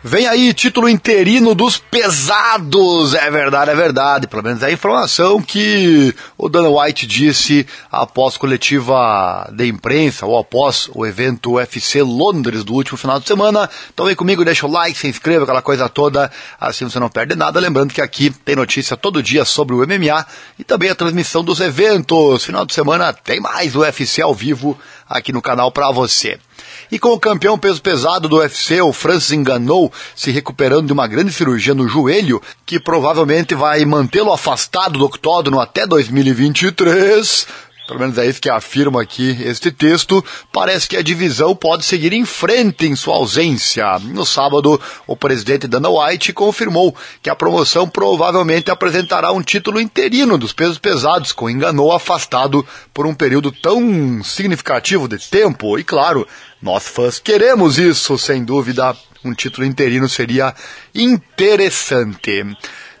Vem aí, título interino dos pesados. É verdade, é verdade. Pelo menos é a informação que o Dana White disse após coletiva de imprensa ou após o evento UFC Londres do último final de semana. Então vem comigo, deixa o like, se inscreva, aquela coisa toda. Assim você não perde nada. Lembrando que aqui tem notícia todo dia sobre o MMA e também a transmissão dos eventos. Final de semana tem mais UFC ao vivo aqui no canal para você. E com o campeão peso pesado do UFC, o Francis enganou, se recuperando de uma grande cirurgia no joelho, que provavelmente vai mantê-lo afastado do octógono até 2023 pelo menos é isso que afirma aqui este texto, parece que a divisão pode seguir em frente em sua ausência. No sábado, o presidente Dana White confirmou que a promoção provavelmente apresentará um título interino dos pesos pesados, com enganou afastado por um período tão significativo de tempo. E claro, nós fãs queremos isso, sem dúvida. Um título interino seria interessante.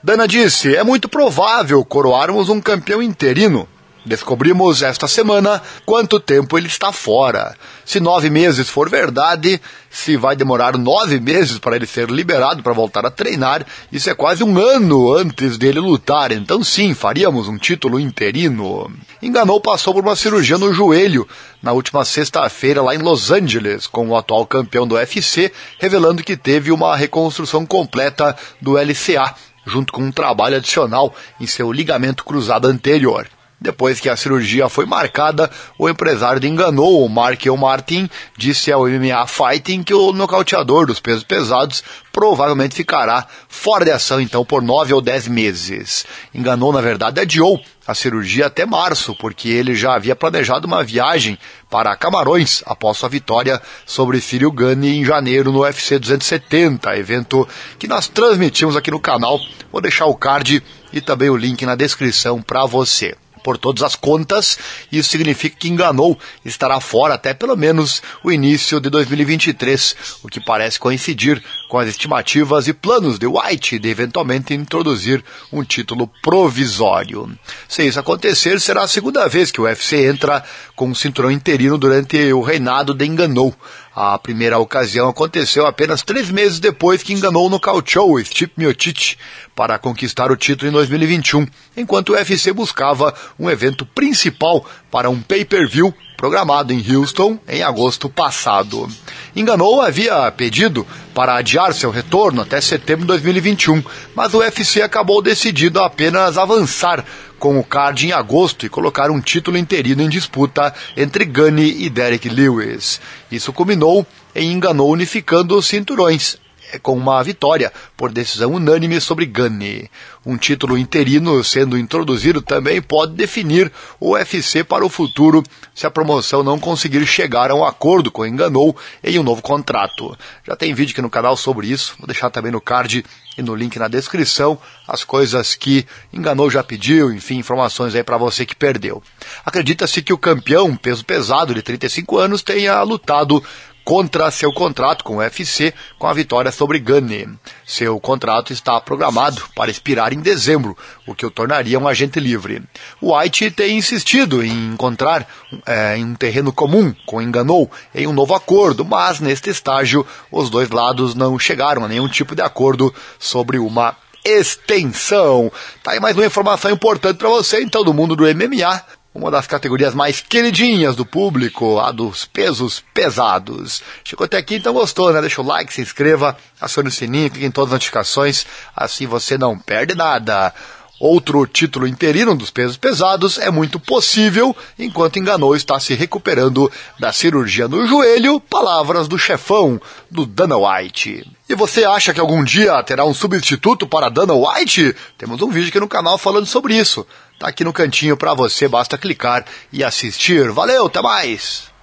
Dana disse: é muito provável coroarmos um campeão interino. Descobrimos esta semana quanto tempo ele está fora. Se nove meses for verdade, se vai demorar nove meses para ele ser liberado para voltar a treinar, isso é quase um ano antes dele lutar. Então, sim, faríamos um título interino. Enganou passou por uma cirurgia no joelho na última sexta-feira lá em Los Angeles, com o atual campeão do UFC, revelando que teve uma reconstrução completa do LCA junto com um trabalho adicional em seu ligamento cruzado anterior. Depois que a cirurgia foi marcada, o empresário enganou o Markel Martin, disse ao MMA Fighting que o nocauteador dos pesos pesados provavelmente ficará fora de ação então por nove ou dez meses. Enganou, na verdade, adiou a cirurgia até março, porque ele já havia planejado uma viagem para Camarões após sua vitória sobre Filho Gani em janeiro no UFC 270, evento que nós transmitimos aqui no canal. Vou deixar o card e também o link na descrição para você por todas as contas, isso significa que enganou, estará fora até pelo menos o início de 2023, o que parece coincidir com as estimativas e planos de White de eventualmente introduzir um título provisório. Se isso acontecer, será a segunda vez que o UFC entra com um cinturão interino durante o reinado de Enganou. A primeira ocasião aconteceu apenas três meses depois que enganou no Cauchou Steve Miocic para conquistar o título em 2021, enquanto o UFC buscava um evento principal para um pay-per-view programado em Houston em agosto passado. Enganou havia pedido para adiar seu retorno até setembro de 2021, mas o UFC acabou decidido a apenas avançar com o card em agosto e colocar um título interino em disputa entre Gunny e Derek Lewis. Isso culminou em Enganou unificando os cinturões com uma vitória por decisão unânime sobre Gunny. Um título interino sendo introduzido também pode definir o UFC para o futuro se a promoção não conseguir chegar a um acordo com Enganou em um novo contrato. Já tem vídeo aqui no canal sobre isso, vou deixar também no card e no link na descrição as coisas que Enganou já pediu, enfim, informações aí para você que perdeu. Acredita-se que o campeão peso pesado de 35 anos tenha lutado contra seu contrato com o UFC com a vitória sobre Gunny. Seu contrato está programado para expirar em dezembro, o que o tornaria um agente livre. White tem insistido em encontrar é, um terreno comum com Enganou em um novo acordo, mas neste estágio os dois lados não chegaram a nenhum tipo de acordo sobre uma extensão. Tá aí mais uma informação importante para você, então, do mundo do MMA uma das categorias mais queridinhas do público, a dos pesos pesados. Chegou até aqui, então gostou, né? Deixa o like, se inscreva, acione o sininho, clique em todas as notificações, assim você não perde nada. Outro título interino dos pesos pesados é muito possível, enquanto Enganou está se recuperando da cirurgia no joelho, palavras do chefão, do Dana White. E você acha que algum dia terá um substituto para Dana White? Temos um vídeo aqui no canal falando sobre isso. Tá aqui no cantinho para você, basta clicar e assistir. Valeu, até mais!